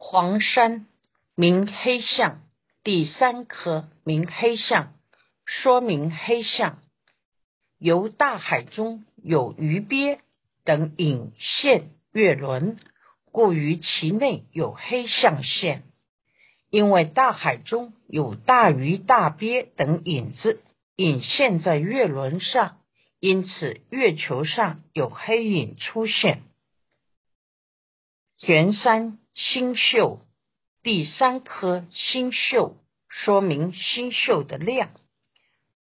黄山名黑象，第三颗名黑象，说明黑象由大海中有鱼鳖等引线月轮，故于其内有黑象现。因为大海中有大鱼大鳖等影子引现在月轮上，因此月球上有黑影出现。玄山星宿第三颗星宿，说明星宿的量。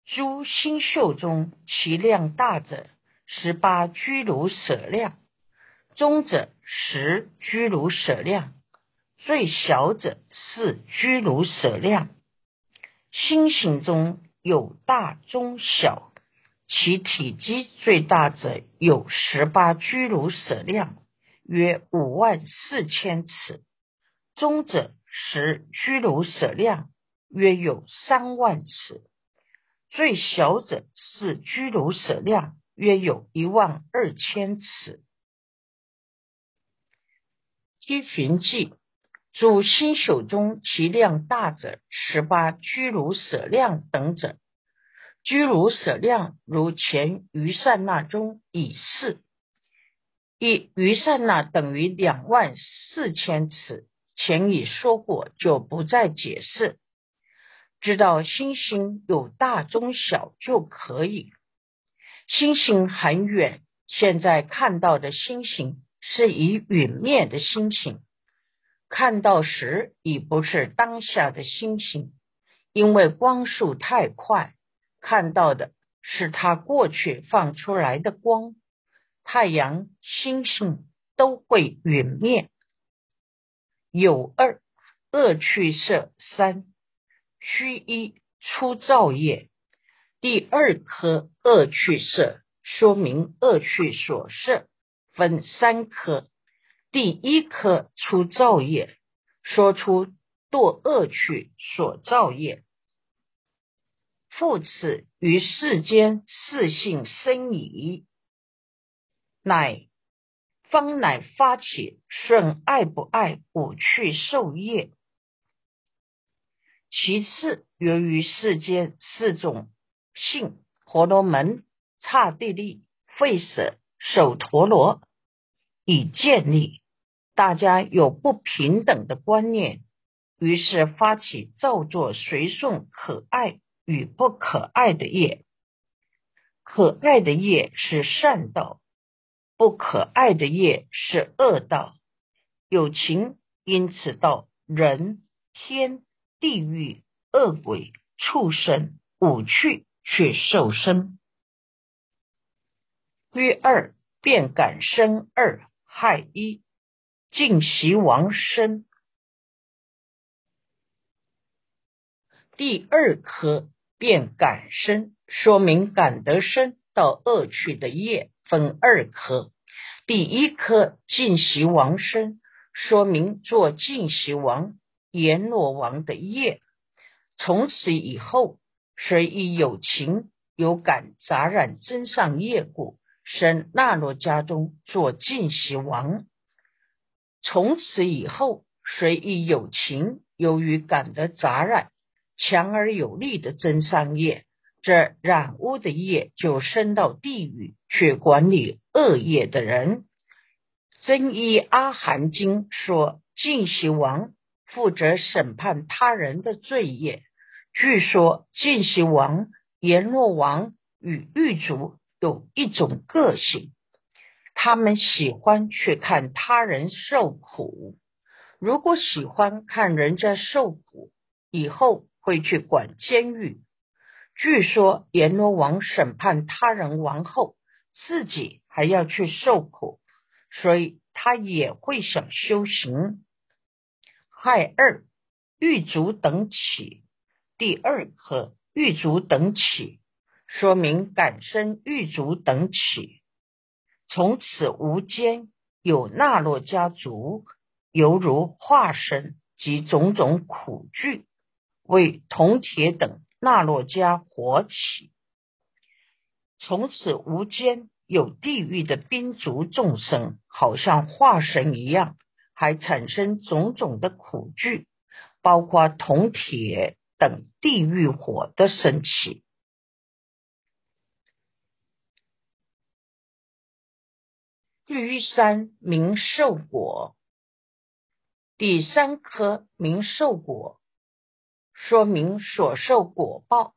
诸星宿中，其量大者十八居卢舍量，中者十居卢舍量，最小者四居卢舍量。星形中有大中小，其体积最大者有十八居卢舍量。约五万四千尺，中者十居卢舍量，约有三万尺；最小者是居卢舍量，约有一万二千尺。七旬记，主星宿中其量大者十八居卢舍量等者，居卢舍量如前余善那中以示。一余善那等于两万四千尺，前已说过，就不再解释。知道星星有大中小就可以。星星很远，现在看到的星星是以陨灭的星星，看到时已不是当下的星星，因为光速太快，看到的是它过去放出来的光。太阳、星星都会陨灭。有二恶趣色三虚一出造业。第二颗恶趣色，说明恶趣所摄分三颗。第一颗出造业，说出堕恶趣所造业。复此于世间四性生矣。乃方乃发起顺爱不爱五趣受业。其次，由于世间四种性婆罗门、刹帝利、吠舍、首陀罗已建立，大家有不平等的观念，于是发起造作随顺可爱与不可爱的业。可爱的业是善道。不可爱的业是恶道，有情因此到人天地狱恶鬼畜生五趣去受生。约二便感生二害一尽习亡生。第二颗便感生，说明感得生到恶趣的业。分二颗，第一颗净习王生，说明做净习王阎罗王的业。从此以后，谁亦有情有感杂染真上业故，生那罗家中做净习王。从此以后，谁亦有情由于感得杂染强而有力的真上业。这染污的业就升到地狱去管理恶业的人。真一阿含经说，净习王负责审判他人的罪业。据说净习王阎罗王与狱卒有一种个性，他们喜欢去看他人受苦。如果喜欢看人家受苦，以后会去管监狱。据说阎罗王审判他人王后，自己还要去受苦，所以他也会想修行。害二狱卒等起，第二课狱卒等起，说明感生狱卒等起，从此无间有那洛家族，犹如化身及种种苦具，为铜铁等。那洛迦火起，从此无间有地狱的兵卒众生，好像化神一样，还产生种种的苦惧，包括铜铁等地狱火的升起。地狱三明寿果，第三颗明寿果，说明所受果报。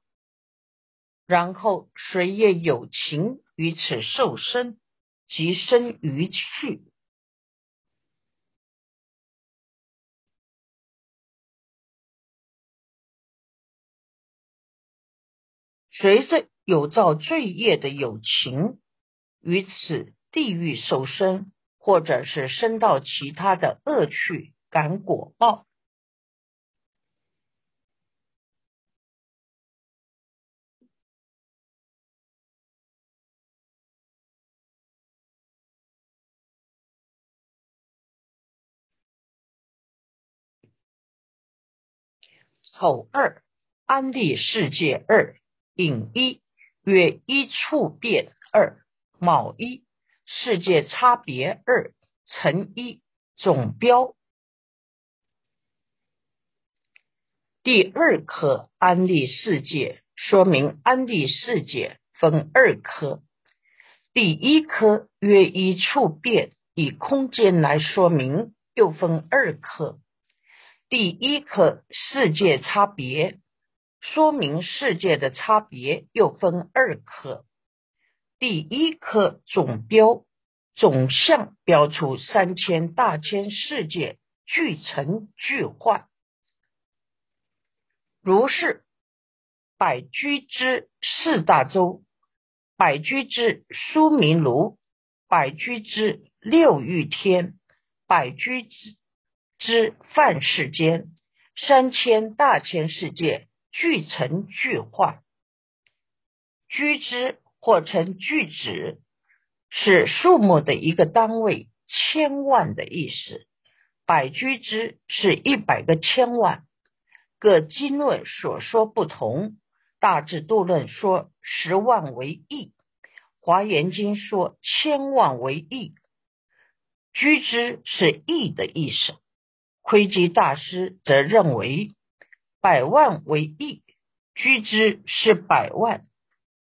然后谁也有情于此受生，即生于去。随着有造罪业的有情于此地狱受生，或者是生到其他的恶趣感果报。丑二安利世界二。引一曰一处变二卯一世界差别二乘一总标第二颗安利世界，说明安利世界分二颗。第一颗约一处变，以空间来说明，又分二颗。第一颗世界差别。说明世界的差别又分二颗，第一颗总标总相标出三千大千世界俱成聚坏，如是百居之四大洲，百居之苏明炉，百居之六欲天，百居之之梵世间，三千大千世界。聚成聚化，居之或称聚止，是数目的一个单位，千万的意思。百居之是一百个千万。各经论所说不同，大智度论说十万为亿，华严经说千万为亿。居之是亿的意思。窥基大师则认为。百万为亿，居之是百万。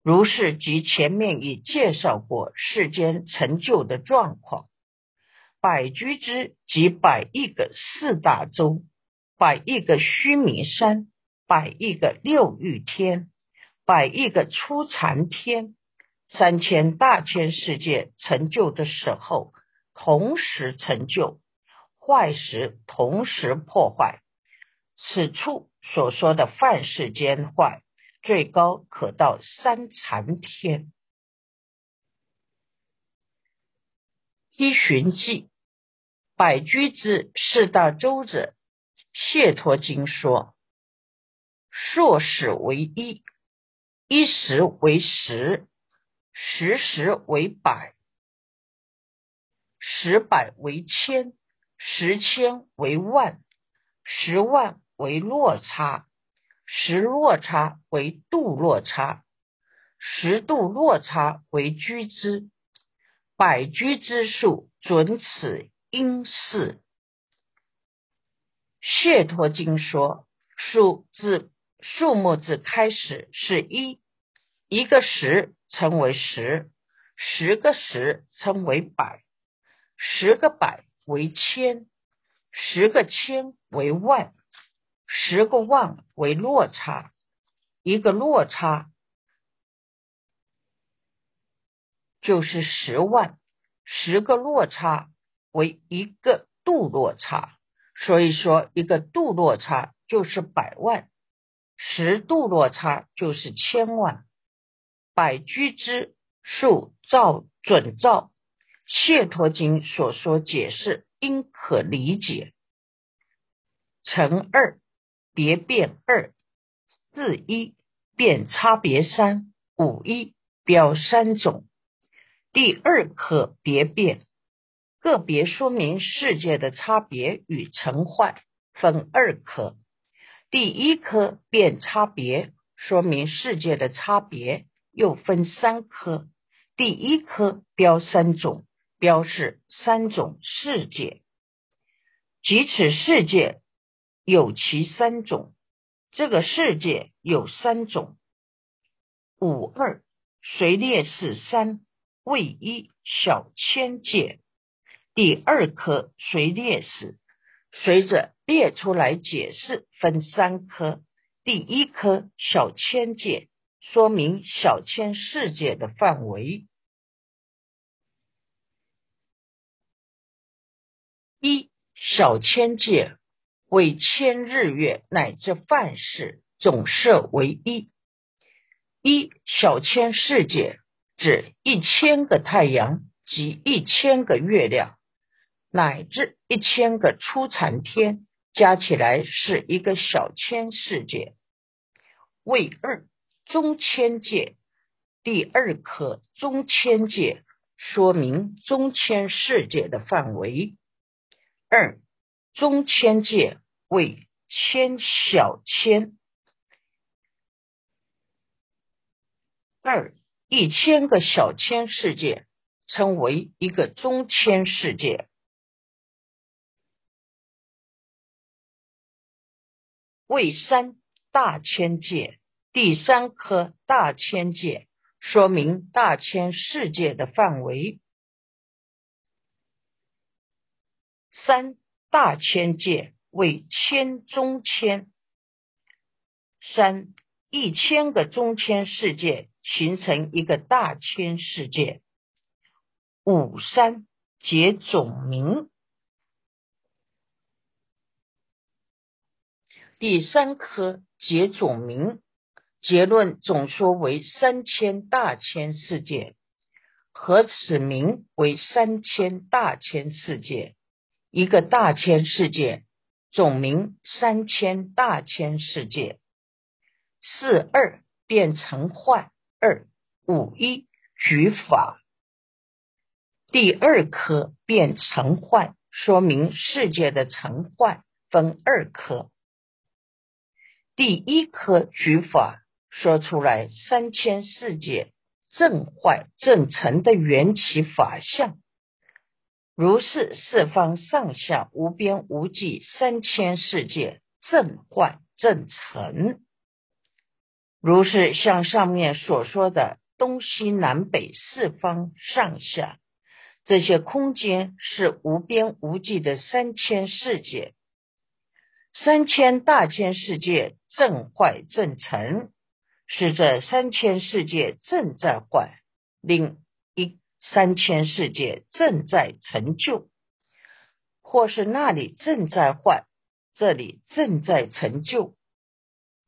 如是即前面已介绍过世间成就的状况。百居之即百亿个四大洲，百亿个须弥山，百亿个六欲天，百亿个初禅天，三千大千世界成就的时候，同时成就；坏时同时破坏。此处。所说的犯世间坏，最高可到三禅天。一寻记百居之四大洲者，谢陀经说：硕始为一，一时为十，十时为百，十百为千，十千为万，十万。为落差，十落差为度落差，十度落差为居之，百居之数准此因事。谢陀经说，数字数目字开始是一，一个十称为十，十个十称为百，十个百为千，十个千为万。十个万为落差，一个落差就是十万，十个落差为一个度落差，所以说一个度落差就是百万，十度落差就是千万。百居之数照准照，谢陀经所说解释应可理解，乘二。别变二四一变差别三五一标三种，第二颗别变个别说明世界的差别与成坏分二科，第一科变差别说明世界的差别又分三科，第一科标三种，标示三种世界。即此世界有其三种，这个世界有三种。五二随列是三位一小千界，第二颗随列是随着列出来解释，分三颗。第一颗小千界，说明小千世界的范围。一小千界为千日月乃至万事总设为一。一小千世界指一千个太阳及一千个月亮，乃至一千个初禅天，加起来是一个小千世界。为二中千界，第二颗中千界，说明中千世界的范围。二中千界为千小千，二一千个小千世界称为一个中千世界，为三大千界，第三颗大千界说明大千世界的范围。三大千界为千中千，三一千个中千世界形成一个大千世界。五三结总名，第三颗结总名，结论总说为三千大千世界，合此名为三千大千世界。一个大千世界，总名三千大千世界。四二变成幻二五一举法，第二颗变成幻，说明世界的成幻分二颗。第一颗举法说出来三千世界正坏正成的缘起法相。如是四方上下无边无际三千世界正坏正成，如是像上面所说的东西南北四方上下这些空间是无边无际的三千世界，三千大千世界正坏正成，是这三千世界正在坏，令。三千世界正在成就，或是那里正在坏，这里正在成就。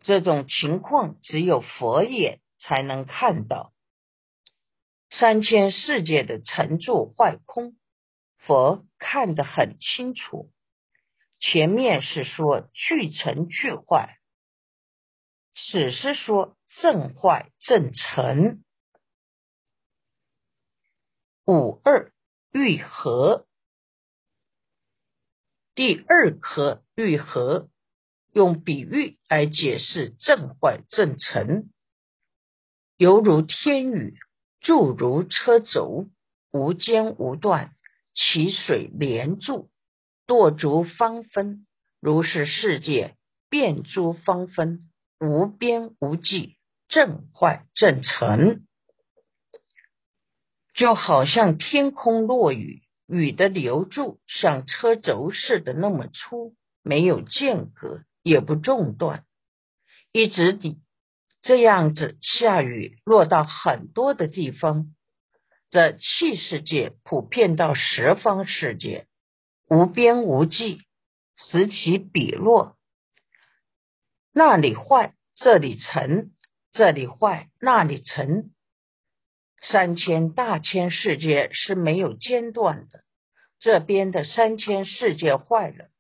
这种情况只有佛眼才能看到。三千世界的成住坏空，佛看得很清楚。前面是说俱成俱坏，此是说正坏正成。五二愈合，第二颗愈合，用比喻来解释正坏正成，犹如天雨，注如车轴，无间无断，其水连注，堕足方分，如是世界变诸方分，无边无际，正坏正成。就好像天空落雨，雨的流柱像车轴似的那么粗，没有间隔，也不中断，一直地这样子下雨，落到很多的地方。这气世界普遍到十方世界，无边无际，此起彼落，那里坏，这里沉；这里坏，那里沉。三千大千世界是没有间断的，这边的三千世界坏了，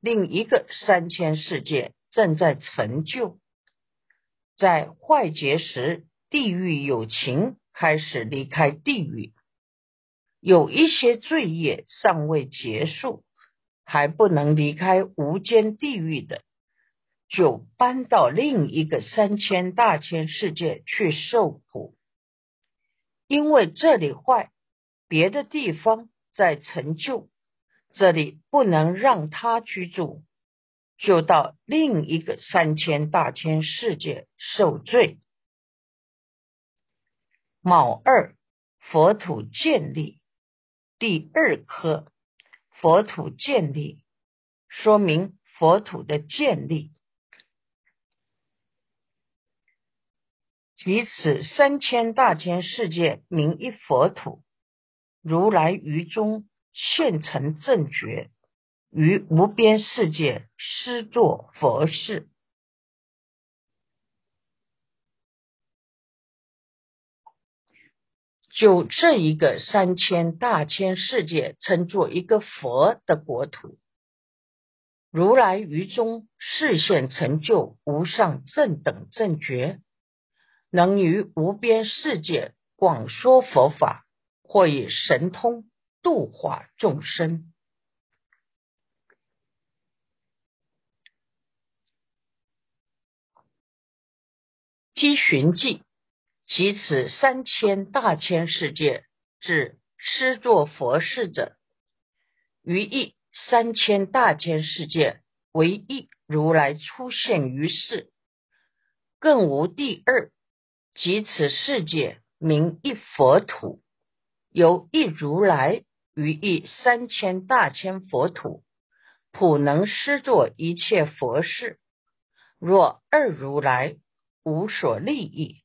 另一个三千世界正在成就。在坏劫时，地狱有情开始离开地狱，有一些罪业尚未结束，还不能离开无间地狱的，就搬到另一个三千大千世界去受苦。因为这里坏，别的地方在成就，这里不能让他居住，就到另一个三千大千世界受罪。卯二佛土建立，第二颗佛土建立，说明佛土的建立。即此三千大千世界名一佛土，如来于中现成正觉，于无边世界施作佛事。就这一个三千大千世界，称作一个佛的国土。如来于中视现成就无上正等正觉。能于无边世界广说佛法，或以神通度化众生。积寻记，其此三千大千世界，指施作佛事者，于一三千大千世界为一如来出现于世，更无第二。即此世界名一佛土，由一如来于一三千大千佛土，普能施作一切佛事。若二如来无所利益，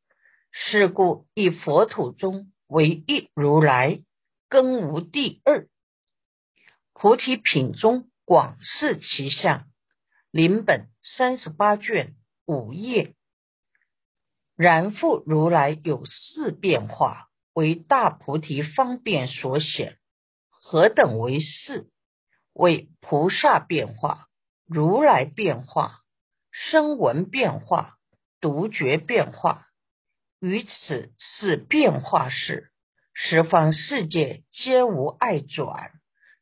是故一佛土中为一如来，更无第二。菩提品中广示其相，临本三十八卷五页。然复如来有四变化，为大菩提方便所显。何等为四？为菩萨变化、如来变化、声闻变化、独觉变化。于此四变化事，十方世界皆无碍转。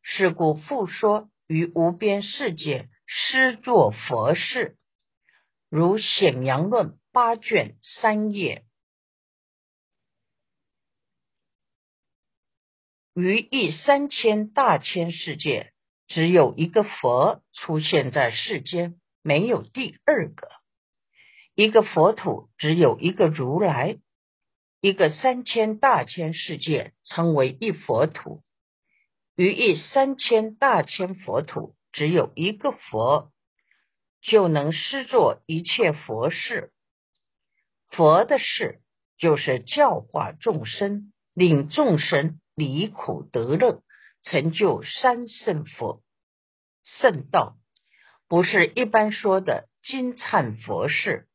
是故复说于无边世界施作佛事，如显阳论。八卷三页，于一三千大千世界，只有一个佛出现在世间，没有第二个。一个佛土只有一个如来，一个三千大千世界称为一佛土。于一三千大千佛土，只有一个佛，就能施作一切佛事。佛的事就是教化众生，令众生离苦得乐，成就三圣佛圣道，不是一般说的金灿佛事。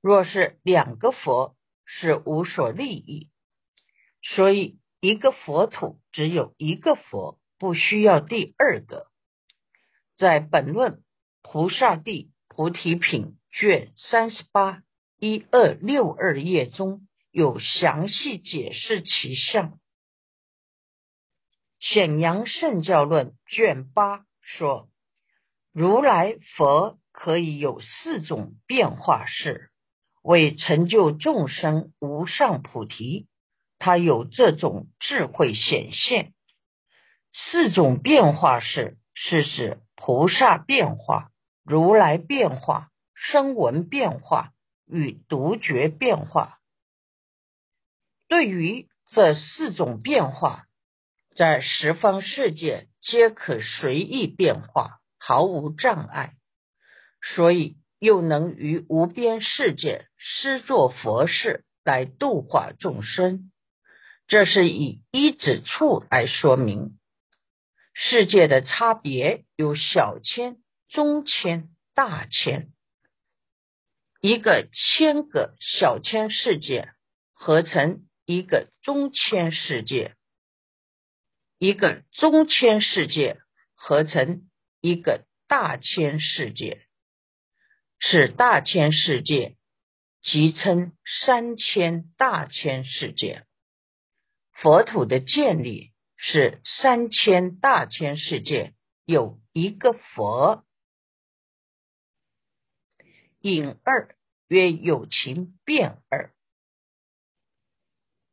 若是两个佛，是无所利益。所以一个佛土只有一个佛，不需要第二个。在本论菩萨地菩提品卷三十八。一二六二页中有详细解释其相，《显阳圣教论》卷八说，如来佛可以有四种变化式，为成就众生无上菩提，他有这种智慧显现。四种变化式是指菩萨变化、如来变化、声闻变化。与独觉变化，对于这四种变化，在十方世界皆可随意变化，毫无障碍，所以又能于无边世界施作佛事来度化众生。这是以一指处来说明世界的差别，有小千、中千、大千。一个千个小千世界合成一个中千世界，一个中千世界合成一个大千世界。此大千世界即称三千大千世界。佛土的建立是三千大千世界有一个佛。引二曰有情变二，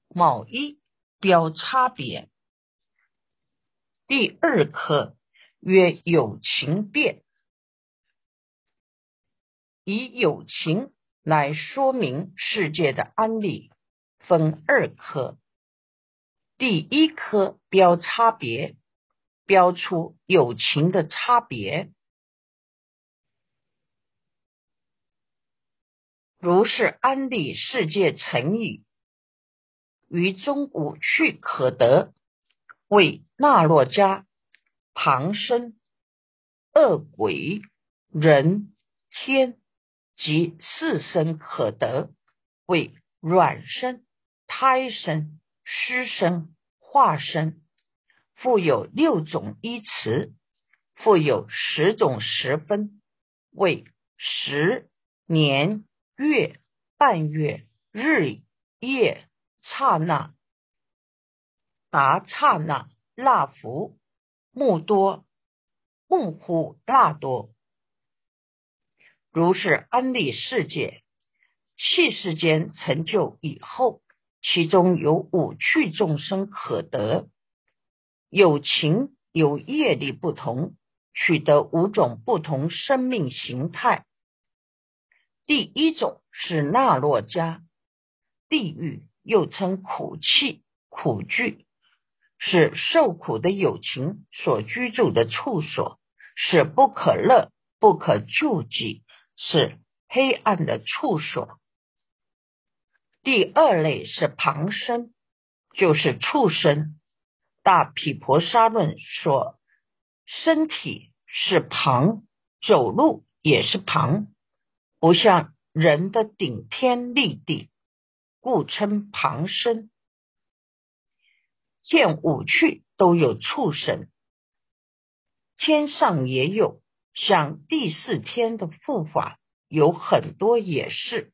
卯一标差别。第二科曰有情变，以有情来说明世界的安理，分二科。第一科标差别，标出有情的差别。如是安理世界成语，于中五趣可得，为那洛迦、旁生、恶鬼、人、天及四生可得，为卵生、胎生、湿生、化生，复有六种依词，复有十种十分，为十年。月、半月、日、夜、刹那、达刹那、那福、木多、木乎那多，如是安利世界，气世间成就以后，其中有五趣众生可得，有情有业力不同，取得五种不同生命形态。第一种是那洛迦地狱，又称苦气、苦聚，是受苦的有情所居住的处所，是不可乐、不可救济，是黑暗的处所。第二类是旁生，就是畜生。大毗婆沙论说，身体是旁，走路也是旁。不像人的顶天立地，故称旁生。见五趣都有畜生，天上也有，像第四天的护法有很多也是。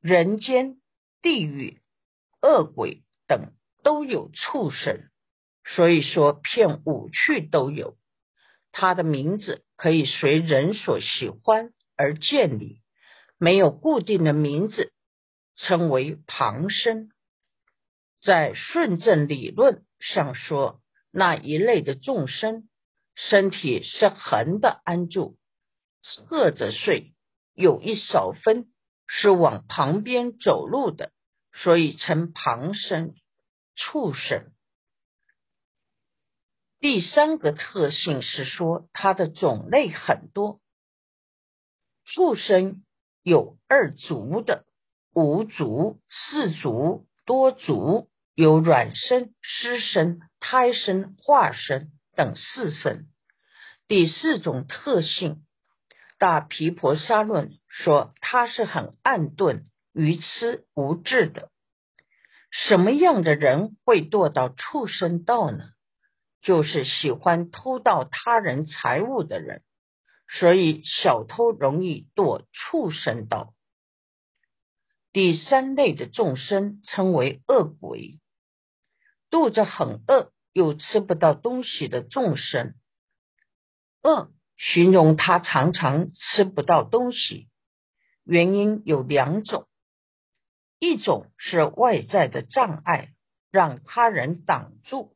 人间、地狱、恶鬼等都有畜生，所以说骗五趣都有。他的名字可以随人所喜欢而建立，没有固定的名字，称为旁生。在顺正理论上说，那一类的众生身体是横的安住，侧着睡，有一少分是往旁边走路的，所以称旁生畜生。第三个特性是说，它的种类很多。畜生有二足的、五足、四足、多足，有卵生、湿生、胎生、化生等四生。第四种特性，大毗婆沙论说，它是很暗钝、愚痴、无智的。什么样的人会堕到畜生道呢？就是喜欢偷盗他人财物的人，所以小偷容易堕畜生道。第三类的众生称为恶鬼，肚子很饿又吃不到东西的众生。饿形容他常常吃不到东西，原因有两种：一种是外在的障碍，让他人挡住。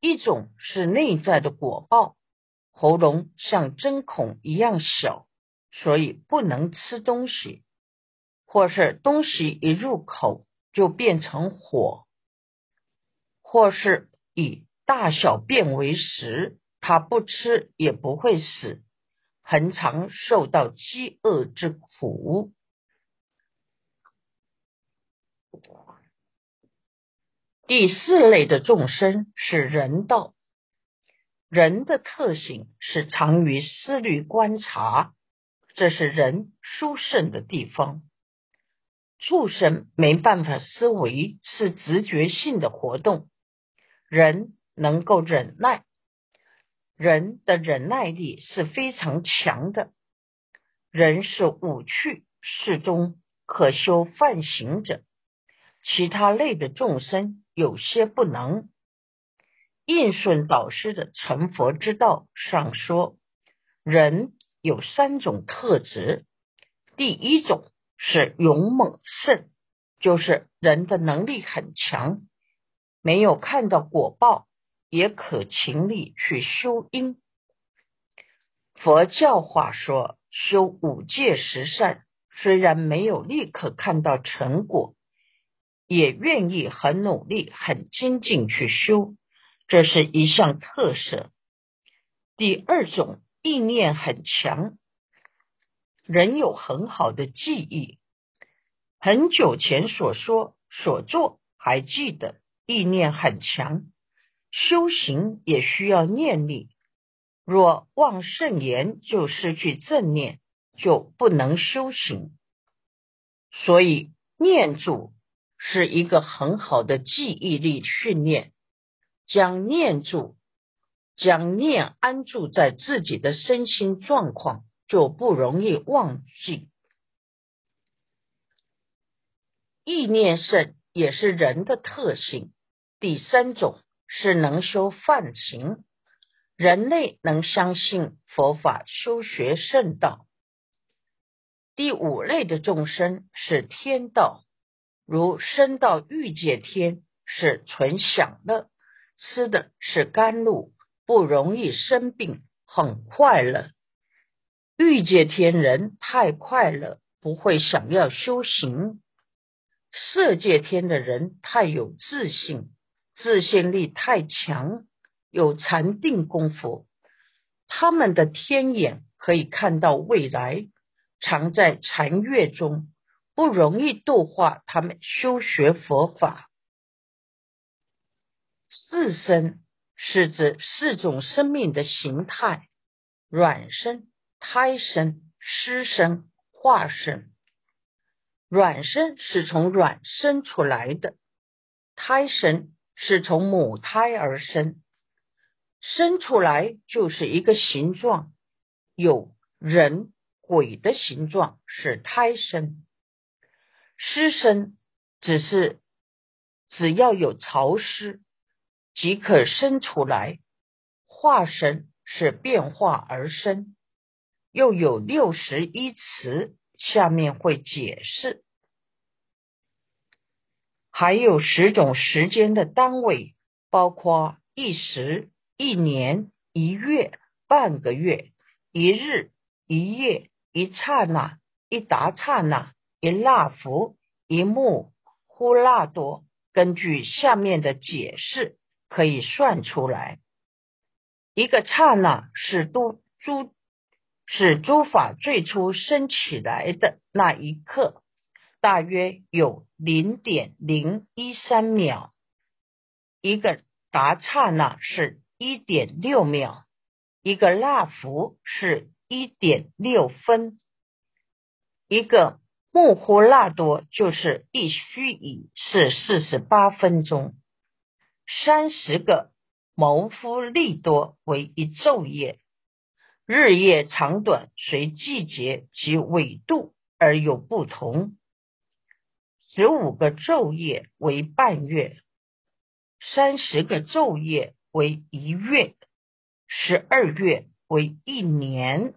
一种是内在的果报，喉咙像针孔一样小，所以不能吃东西；或是东西一入口就变成火；或是以大小便为食，他不吃也不会死，很常受到饥饿之苦。第四类的众生是人道，人的特性是常于思虑观察，这是人殊胜的地方。畜生没办法思维，是直觉性的活动。人能够忍耐，人的忍耐力是非常强的。人是五趣适中可修犯行者，其他类的众生。有些不能应顺导师的成佛之道上说，人有三种特质。第一种是勇猛胜，就是人的能力很强，没有看到果报，也可勤力去修因。佛教话说，修五戒十善，虽然没有立刻看到成果，也愿意很努力、很精进去修，这是一项特色。第二种意念很强，人有很好的记忆，很久前所说所做还记得，意念很强。修行也需要念力，若忘圣言就失去正念，就不能修行。所以念住是一个很好的记忆力训练，将念住。将念安住在自己的身心状况，就不容易忘记。意念胜也是人的特性。第三种是能修梵行，人类能相信佛法修学圣道。第五类的众生是天道，如生到欲界天是纯享乐，吃的是甘露。不容易生病，很快乐。欲界天人太快乐，不会想要修行；色界天的人太有自信，自信力太强，有禅定功夫。他们的天眼可以看到未来，常在禅悦中，不容易度化他们修学佛法。四身。是指四种生命的形态：卵生、胎生、湿生、化生。卵生是从卵生出来的，胎生是从母胎而生，生出来就是一个形状，有人、鬼的形状是胎生。湿身只是只要有潮湿。即可生出来，化身是变化而生，又有六十一词，下面会解释。还有十种时间的单位，包括一时、一年、一月、半个月、一日、一夜、一刹那、一达刹那、一那伏、一目、呼那多。根据下面的解释。可以算出来，一个刹那是都诸是诸法最初生起来的那一刻，大约有零点零一三秒；一个达刹那是一点六秒；一个那伏是一点六分；一个穆呼那多就是一须臾是四十八分钟。三十个谋夫利多为一昼夜，日夜长短随季节及纬度而有不同。十五个昼夜为半月，三十个昼夜为一月，十二月为一年。